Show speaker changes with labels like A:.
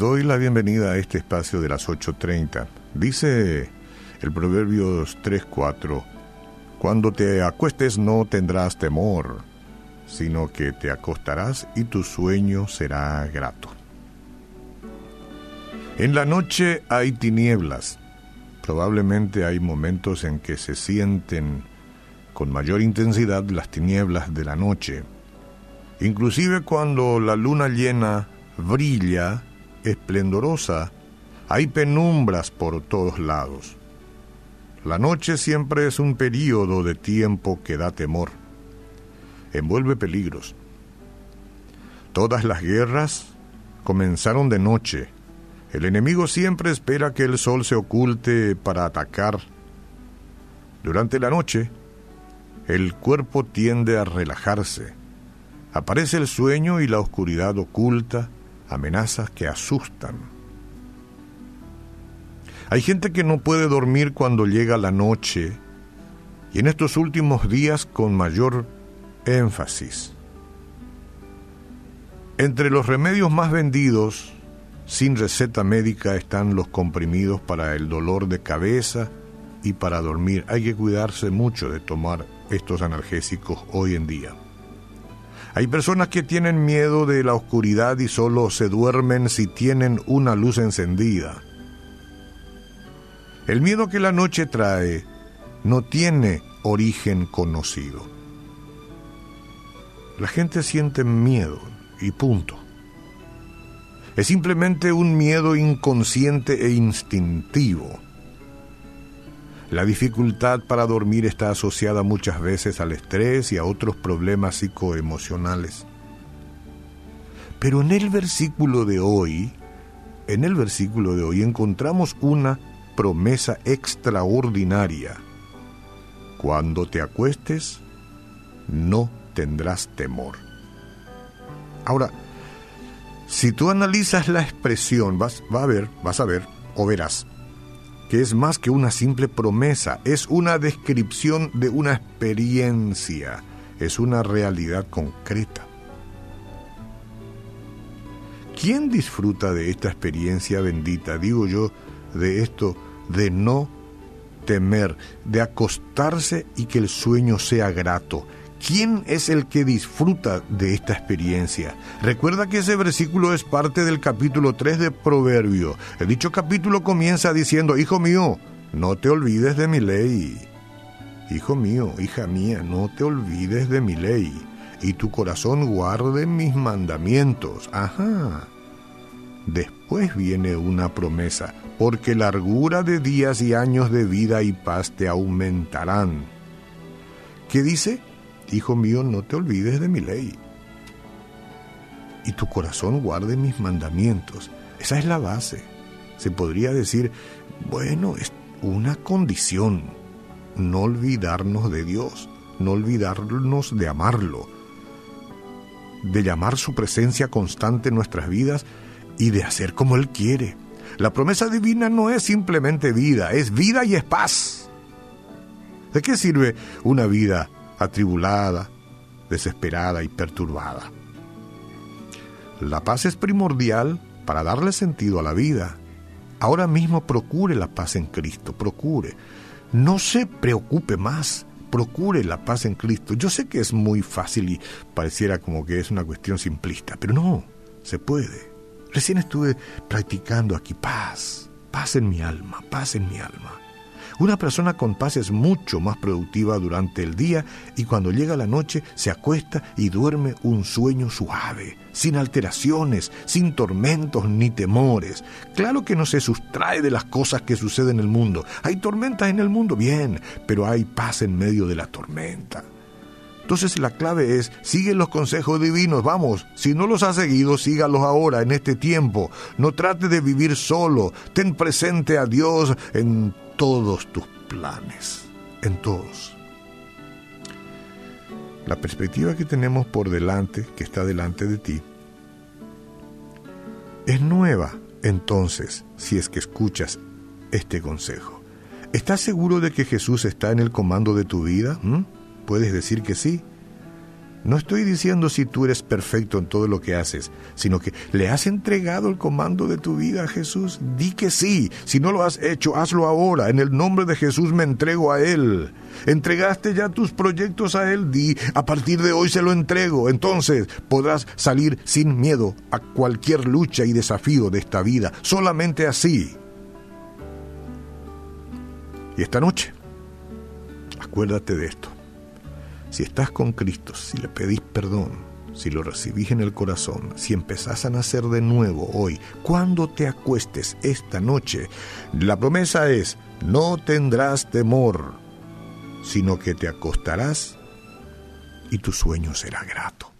A: doy la bienvenida a este espacio de las 8.30. Dice el Proverbios 3.4, Cuando te acuestes no tendrás temor, sino que te acostarás y tu sueño será grato. En la noche hay tinieblas. Probablemente hay momentos en que se sienten con mayor intensidad las tinieblas de la noche. Inclusive cuando la luna llena brilla esplendorosa, hay penumbras por todos lados. La noche siempre es un período de tiempo que da temor, envuelve peligros. Todas las guerras comenzaron de noche. El enemigo siempre espera que el sol se oculte para atacar. Durante la noche, el cuerpo tiende a relajarse. Aparece el sueño y la oscuridad oculta amenazas que asustan. Hay gente que no puede dormir cuando llega la noche y en estos últimos días con mayor énfasis. Entre los remedios más vendidos sin receta médica están los comprimidos para el dolor de cabeza y para dormir. Hay que cuidarse mucho de tomar estos analgésicos hoy en día. Hay personas que tienen miedo de la oscuridad y solo se duermen si tienen una luz encendida. El miedo que la noche trae no tiene origen conocido. La gente siente miedo y punto. Es simplemente un miedo inconsciente e instintivo la dificultad para dormir está asociada muchas veces al estrés y a otros problemas psicoemocionales. Pero en el versículo de hoy, en el versículo de hoy encontramos una promesa extraordinaria. Cuando te acuestes, no tendrás temor. Ahora, si tú analizas la expresión, vas, va a ver, vas a ver o verás que es más que una simple promesa, es una descripción de una experiencia, es una realidad concreta. ¿Quién disfruta de esta experiencia bendita? Digo yo, de esto, de no temer, de acostarse y que el sueño sea grato, ¿Quién es el que disfruta de esta experiencia? Recuerda que ese versículo es parte del capítulo 3 de Proverbio. El dicho capítulo comienza diciendo, Hijo mío, no te olvides de mi ley. Hijo mío, hija mía, no te olvides de mi ley, y tu corazón guarde mis mandamientos. Ajá. Después viene una promesa, porque largura de días y años de vida y paz te aumentarán. ¿Qué dice? Hijo mío, no te olvides de mi ley. Y tu corazón guarde mis mandamientos. Esa es la base. Se podría decir, bueno, es una condición. No olvidarnos de Dios, no olvidarnos de amarlo, de llamar su presencia constante en nuestras vidas y de hacer como Él quiere. La promesa divina no es simplemente vida, es vida y es paz. ¿De qué sirve una vida atribulada, desesperada y perturbada. La paz es primordial para darle sentido a la vida. Ahora mismo procure la paz en Cristo, procure. No se preocupe más, procure la paz en Cristo. Yo sé que es muy fácil y pareciera como que es una cuestión simplista, pero no, se puede. Recién estuve practicando aquí paz, paz en mi alma, paz en mi alma. Una persona con paz es mucho más productiva durante el día y cuando llega la noche se acuesta y duerme un sueño suave, sin alteraciones, sin tormentos ni temores. Claro que no se sustrae de las cosas que suceden en el mundo. Hay tormentas en el mundo, bien, pero hay paz en medio de la tormenta. Entonces la clave es, sigue los consejos divinos, vamos, si no los has seguido, sígalos ahora, en este tiempo. No trate de vivir solo, ten presente a Dios en todos tus planes, en todos. La perspectiva que tenemos por delante, que está delante de ti, es nueva entonces si es que escuchas este consejo. ¿Estás seguro de que Jesús está en el comando de tu vida? ¿Mm? ¿Puedes decir que sí? No estoy diciendo si tú eres perfecto en todo lo que haces, sino que le has entregado el comando de tu vida a Jesús. Di que sí. Si no lo has hecho, hazlo ahora. En el nombre de Jesús me entrego a Él. Entregaste ya tus proyectos a Él. Di, a partir de hoy se lo entrego. Entonces podrás salir sin miedo a cualquier lucha y desafío de esta vida. Solamente así. Y esta noche, acuérdate de esto. Si estás con Cristo, si le pedís perdón, si lo recibís en el corazón, si empezás a nacer de nuevo hoy, cuando te acuestes esta noche, la promesa es, no tendrás temor, sino que te acostarás y tu sueño será grato.